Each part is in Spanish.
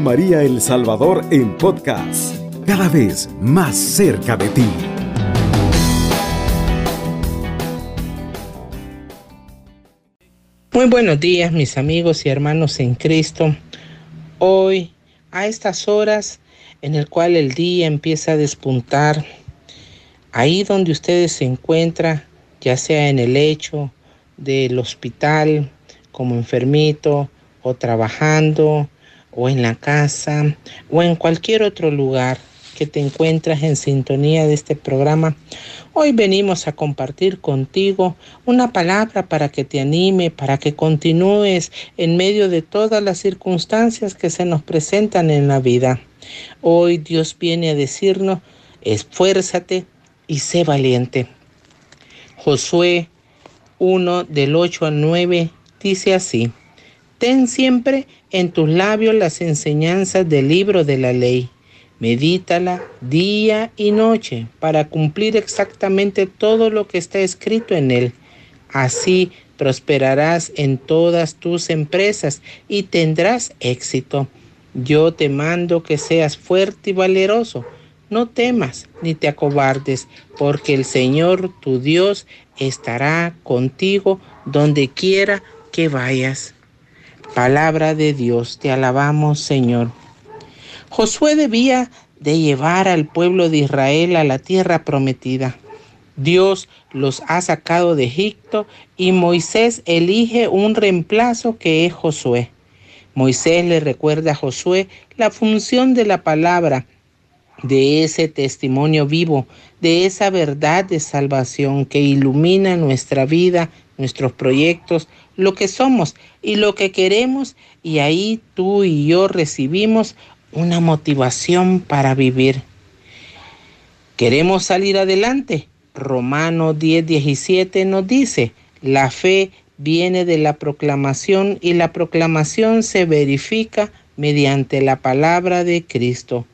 María El Salvador en podcast, cada vez más cerca de ti. Muy buenos días mis amigos y hermanos en Cristo. Hoy, a estas horas en el cual el día empieza a despuntar, ahí donde usted se encuentra, ya sea en el lecho del hospital, como enfermito, o trabajando, o en la casa, o en cualquier otro lugar que te encuentras en sintonía de este programa, hoy venimos a compartir contigo una palabra para que te anime, para que continúes en medio de todas las circunstancias que se nos presentan en la vida. Hoy Dios viene a decirnos, esfuérzate y sé valiente. Josué 1 del 8 al 9 dice así, ten siempre en tus labios las enseñanzas del libro de la ley Medítala día y noche para cumplir exactamente todo lo que está escrito en él. Así prosperarás en todas tus empresas y tendrás éxito. Yo te mando que seas fuerte y valeroso. No temas ni te acobardes, porque el Señor tu Dios estará contigo donde quiera que vayas. Palabra de Dios, te alabamos Señor. Josué debía de llevar al pueblo de Israel a la tierra prometida. Dios los ha sacado de Egipto y Moisés elige un reemplazo que es Josué. Moisés le recuerda a Josué la función de la palabra, de ese testimonio vivo, de esa verdad de salvación que ilumina nuestra vida, nuestros proyectos, lo que somos y lo que queremos, y ahí tú y yo recibimos una motivación para vivir. ¿Queremos salir adelante? Romano 10, 17 nos dice, la fe viene de la proclamación y la proclamación se verifica mediante la palabra de Cristo.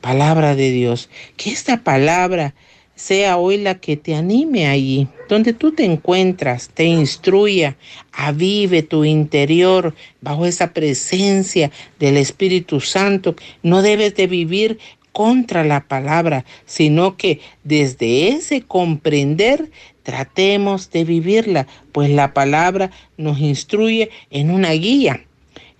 Palabra de Dios. Que esta palabra sea hoy la que te anime allí, donde tú te encuentras, te instruya, avive tu interior bajo esa presencia del Espíritu Santo. No debes de vivir contra la palabra, sino que desde ese comprender tratemos de vivirla, pues la palabra nos instruye en una guía.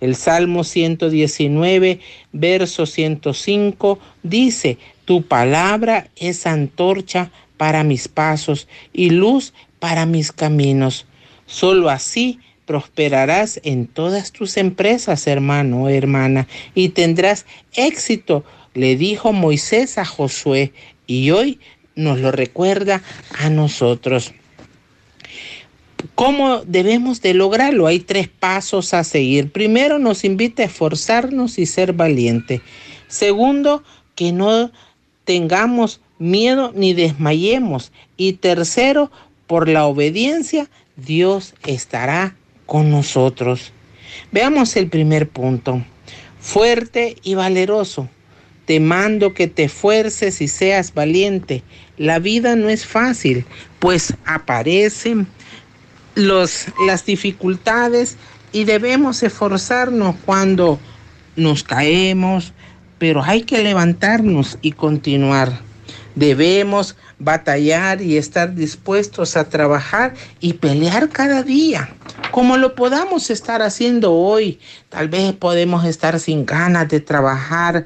El Salmo 119, verso 105 dice, tu palabra es antorcha para mis pasos y luz para mis caminos. Solo así prosperarás en todas tus empresas, hermano hermana, y tendrás éxito, le dijo Moisés a Josué, y hoy nos lo recuerda a nosotros. ¿Cómo debemos de lograrlo? Hay tres pasos a seguir. Primero, nos invita a esforzarnos y ser valiente. Segundo, que no tengamos miedo ni desmayemos. Y tercero, por la obediencia, Dios estará con nosotros. Veamos el primer punto. Fuerte y valeroso. Te mando que te esfuerces y seas valiente. La vida no es fácil, pues aparecen los, las dificultades y debemos esforzarnos cuando nos caemos, pero hay que levantarnos y continuar. Debemos batallar y estar dispuestos a trabajar y pelear cada día, como lo podamos estar haciendo hoy. Tal vez podemos estar sin ganas de trabajar,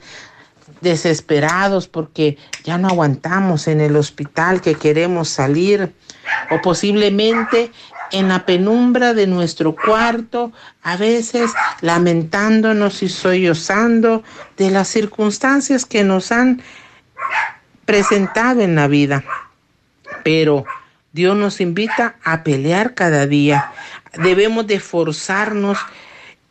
desesperados porque ya no aguantamos en el hospital que queremos salir o posiblemente en la penumbra de nuestro cuarto, a veces lamentándonos y sollozando de las circunstancias que nos han presentado en la vida. Pero Dios nos invita a pelear cada día. Debemos de esforzarnos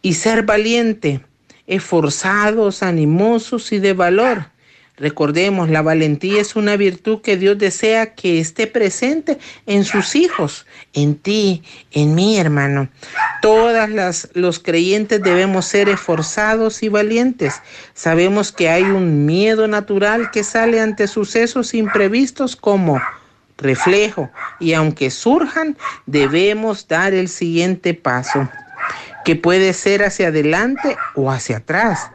y ser valientes, esforzados, animosos y de valor Recordemos, la valentía es una virtud que Dios desea que esté presente en sus hijos, en ti, en mí, hermano. Todas las los creyentes debemos ser esforzados y valientes. Sabemos que hay un miedo natural que sale ante sucesos imprevistos como reflejo y aunque surjan, debemos dar el siguiente paso, que puede ser hacia adelante o hacia atrás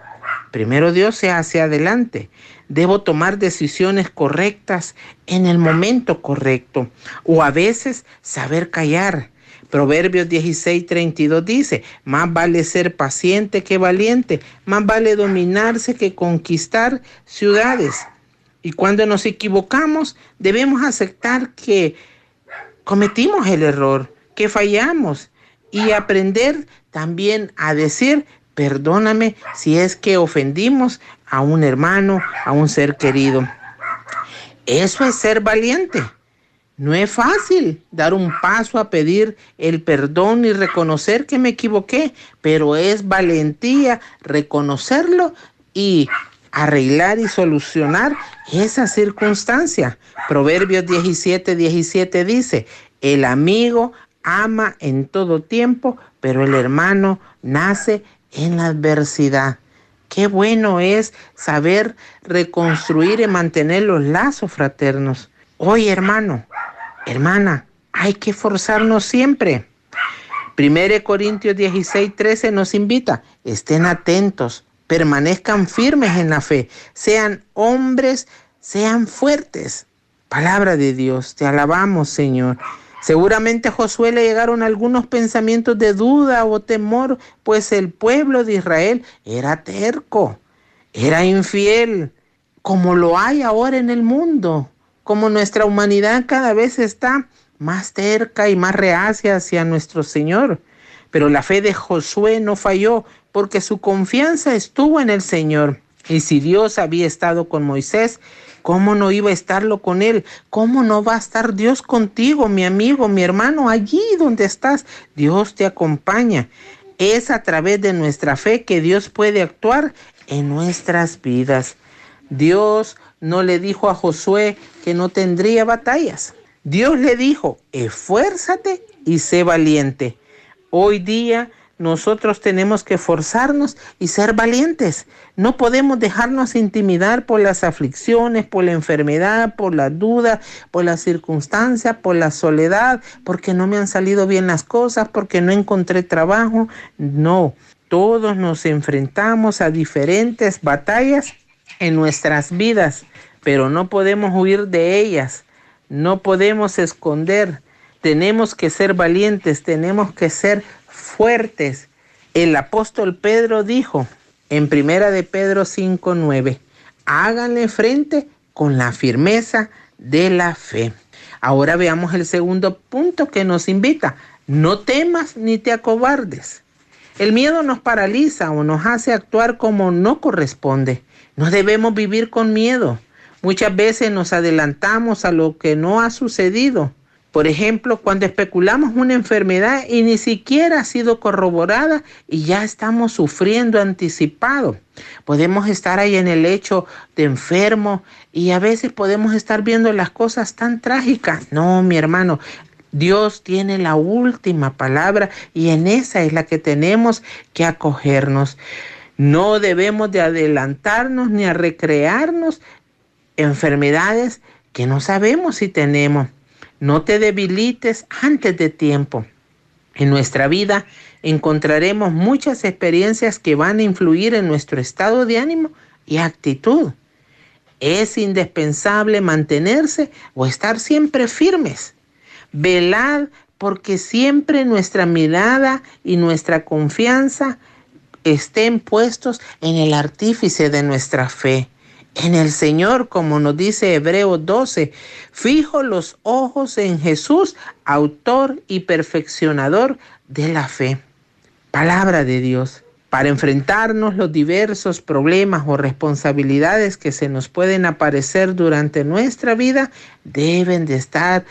Primero Dios se hace adelante. Debo tomar decisiones correctas en el momento correcto o a veces saber callar. Proverbios 16, 32 dice, más vale ser paciente que valiente, más vale dominarse que conquistar ciudades. Y cuando nos equivocamos, debemos aceptar que cometimos el error, que fallamos y aprender también a decir, perdóname si es que ofendimos a un hermano, a un ser querido. Eso es ser valiente. No es fácil dar un paso a pedir el perdón y reconocer que me equivoqué, pero es valentía reconocerlo y arreglar y solucionar esa circunstancia. Proverbios 17, 17 dice, el amigo ama en todo tiempo, pero el hermano nace en la adversidad. Qué bueno es saber reconstruir y mantener los lazos fraternos. Hoy, hermano, hermana, hay que forzarnos siempre. 1 Corintios 16, 13 nos invita, estén atentos, permanezcan firmes en la fe, sean hombres, sean fuertes. Palabra de Dios, te alabamos, Señor. Seguramente a Josué le llegaron algunos pensamientos de duda o temor, pues el pueblo de Israel era terco, era infiel, como lo hay ahora en el mundo, como nuestra humanidad cada vez está más terca y más reacia hacia nuestro Señor. Pero la fe de Josué no falló porque su confianza estuvo en el Señor. Y si Dios había estado con Moisés, ¿cómo no iba a estarlo con él? ¿Cómo no va a estar Dios contigo, mi amigo, mi hermano, allí donde estás? Dios te acompaña. Es a través de nuestra fe que Dios puede actuar en nuestras vidas. Dios no le dijo a Josué que no tendría batallas. Dios le dijo, esfuérzate y sé valiente. Hoy día nosotros tenemos que forzarnos y ser valientes. No podemos dejarnos intimidar por las aflicciones, por la enfermedad, por la duda, por la circunstancia, por la soledad, porque no me han salido bien las cosas, porque no encontré trabajo. No, todos nos enfrentamos a diferentes batallas en nuestras vidas, pero no podemos huir de ellas, no podemos esconder. Tenemos que ser valientes, tenemos que ser fuertes. El apóstol Pedro dijo en primera de Pedro 5:9, háganle frente con la firmeza de la fe. Ahora veamos el segundo punto que nos invita. No temas ni te acobardes. El miedo nos paraliza o nos hace actuar como no corresponde. No debemos vivir con miedo. Muchas veces nos adelantamos a lo que no ha sucedido por ejemplo, cuando especulamos una enfermedad y ni siquiera ha sido corroborada y ya estamos sufriendo anticipado. Podemos estar ahí en el hecho de enfermo y a veces podemos estar viendo las cosas tan trágicas. No, mi hermano, Dios tiene la última palabra y en esa es la que tenemos que acogernos. No debemos de adelantarnos ni a recrearnos enfermedades que no sabemos si tenemos. No te debilites antes de tiempo. En nuestra vida encontraremos muchas experiencias que van a influir en nuestro estado de ánimo y actitud. Es indispensable mantenerse o estar siempre firmes. Velad porque siempre nuestra mirada y nuestra confianza estén puestos en el artífice de nuestra fe en el Señor, como nos dice Hebreo 12. Fijo los ojos en Jesús, autor y perfeccionador de la fe. Palabra de Dios. Para enfrentarnos los diversos problemas o responsabilidades que se nos pueden aparecer durante nuestra vida, deben de estar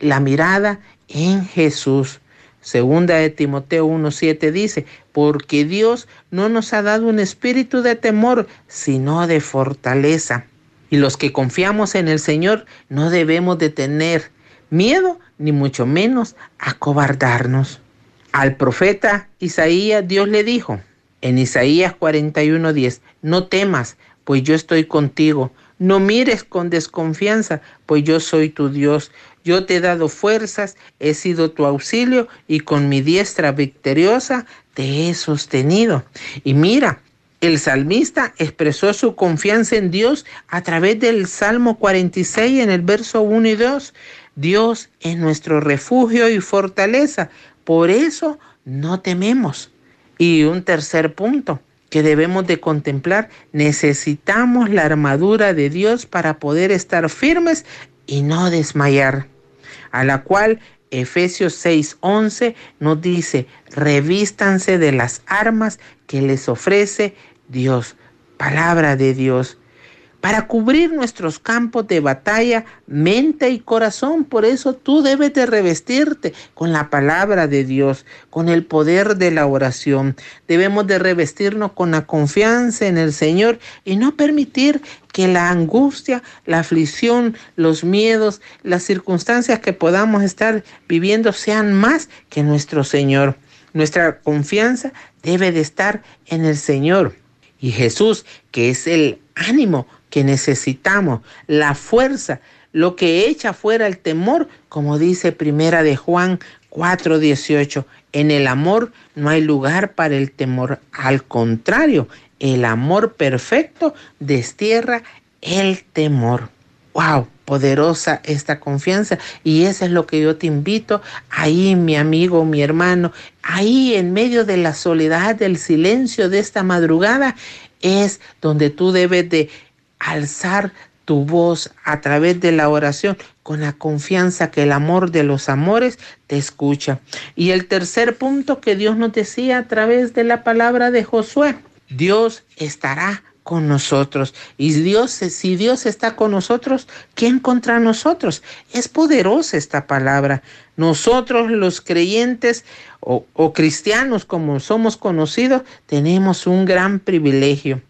la mirada en Jesús. Segunda de Timoteo 1.7 dice, porque Dios no nos ha dado un espíritu de temor, sino de fortaleza. Y los que confiamos en el Señor no debemos de tener miedo, ni mucho menos acobardarnos. Al profeta Isaías Dios le dijo en Isaías 41:10, no temas, pues yo estoy contigo. No mires con desconfianza, pues yo soy tu Dios. Yo te he dado fuerzas, he sido tu auxilio y con mi diestra victoriosa te he sostenido. Y mira, El salmista expresó su confianza en Dios a través del Salmo 46 en el verso 1 y 2. Dios es nuestro refugio y fortaleza, por eso no tememos. Y un tercer punto que debemos de contemplar, necesitamos la armadura de Dios para poder estar firmes y no desmayar, a la cual Efesios 6:11 nos dice, revístanse de las armas que les ofrece Dios, palabra de Dios para cubrir nuestros campos de batalla, mente y corazón. Por eso tú debes de revestirte con la palabra de Dios, con el poder de la oración. Debemos de revestirnos con la confianza en el Señor y no permitir que la angustia, la aflicción, los miedos, las circunstancias que podamos estar viviendo sean más que nuestro Señor. Nuestra confianza debe de estar en el Señor. Y Jesús, que es el ánimo que necesitamos, la fuerza, lo que echa fuera el temor, como dice Primera de Juan 4:18. En el amor no hay lugar para el temor, al contrario, el amor perfecto destierra el temor. Wow, poderosa esta confianza y eso es lo que yo te invito ahí, mi amigo, mi hermano, ahí en medio de la soledad, del silencio de esta madrugada, es donde tú debes de alzar tu voz a través de la oración con la confianza que el amor de los amores te escucha. Y el tercer punto que Dios nos decía a través de la palabra de Josué, Dios estará con nosotros. Y Dios, si Dios está con nosotros, ¿quién contra nosotros? Es poderosa esta palabra. Nosotros los creyentes o, o cristianos, como somos conocidos, tenemos un gran privilegio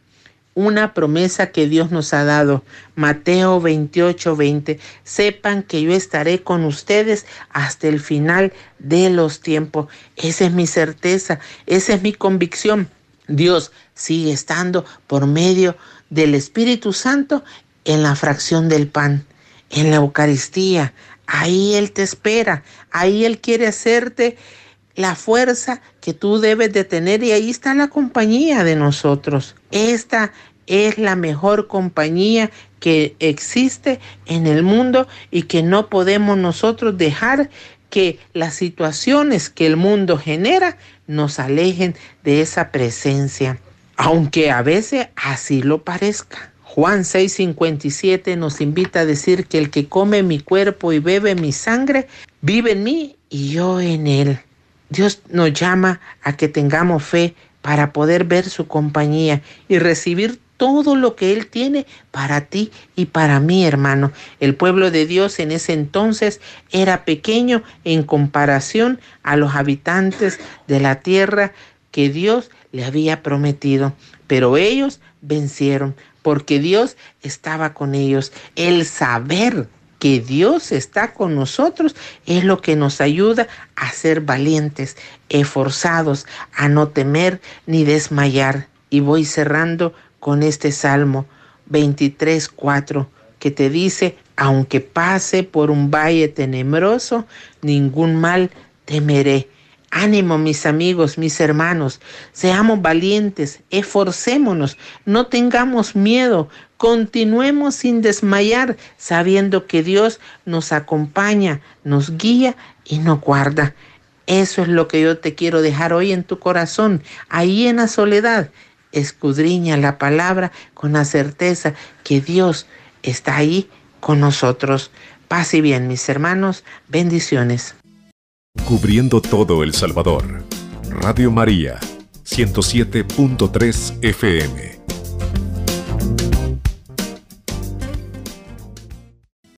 una promesa que Dios nos ha dado. Mateo 28, 20. Sepan que yo estaré con ustedes hasta el final de los tiempos. Esa es mi certeza, esa es mi convicción. Dios sigue estando por medio del Espíritu Santo en la fracción del pan, en la Eucaristía. Ahí Él te espera, ahí Él quiere hacerte la fuerza que tú debes de tener y ahí está la compañía de nosotros. Esta es la mejor compañía que existe en el mundo y que no podemos nosotros dejar que las situaciones que el mundo genera nos alejen de esa presencia, aunque a veces así lo parezca. Juan 6:57 nos invita a decir que el que come mi cuerpo y bebe mi sangre, vive en mí y yo en él. Dios nos llama a que tengamos fe para poder ver su compañía y recibir todo lo que Él tiene para ti y para mí, hermano. El pueblo de Dios en ese entonces era pequeño en comparación a los habitantes de la tierra que Dios le había prometido. Pero ellos vencieron porque Dios estaba con ellos. El saber que Dios está con nosotros es lo que nos ayuda a ser valientes, esforzados, a no temer ni desmayar. Y voy cerrando con este Salmo 23, 4, que te dice, aunque pase por un valle tenebroso, ningún mal temeré Ánimo, mis amigos, mis hermanos, seamos valientes, esforcémonos, no tengamos miedo, continuemos sin desmayar, sabiendo que Dios nos acompaña, nos guía y nos guarda. Eso es lo que yo te quiero dejar hoy en tu corazón, ahí en la soledad. Escudriña la palabra con la certeza que Dios está ahí con nosotros. Paz y bien, mis hermanos, bendiciones. Cubriendo todo El Salvador. Radio María, 107.3 FM.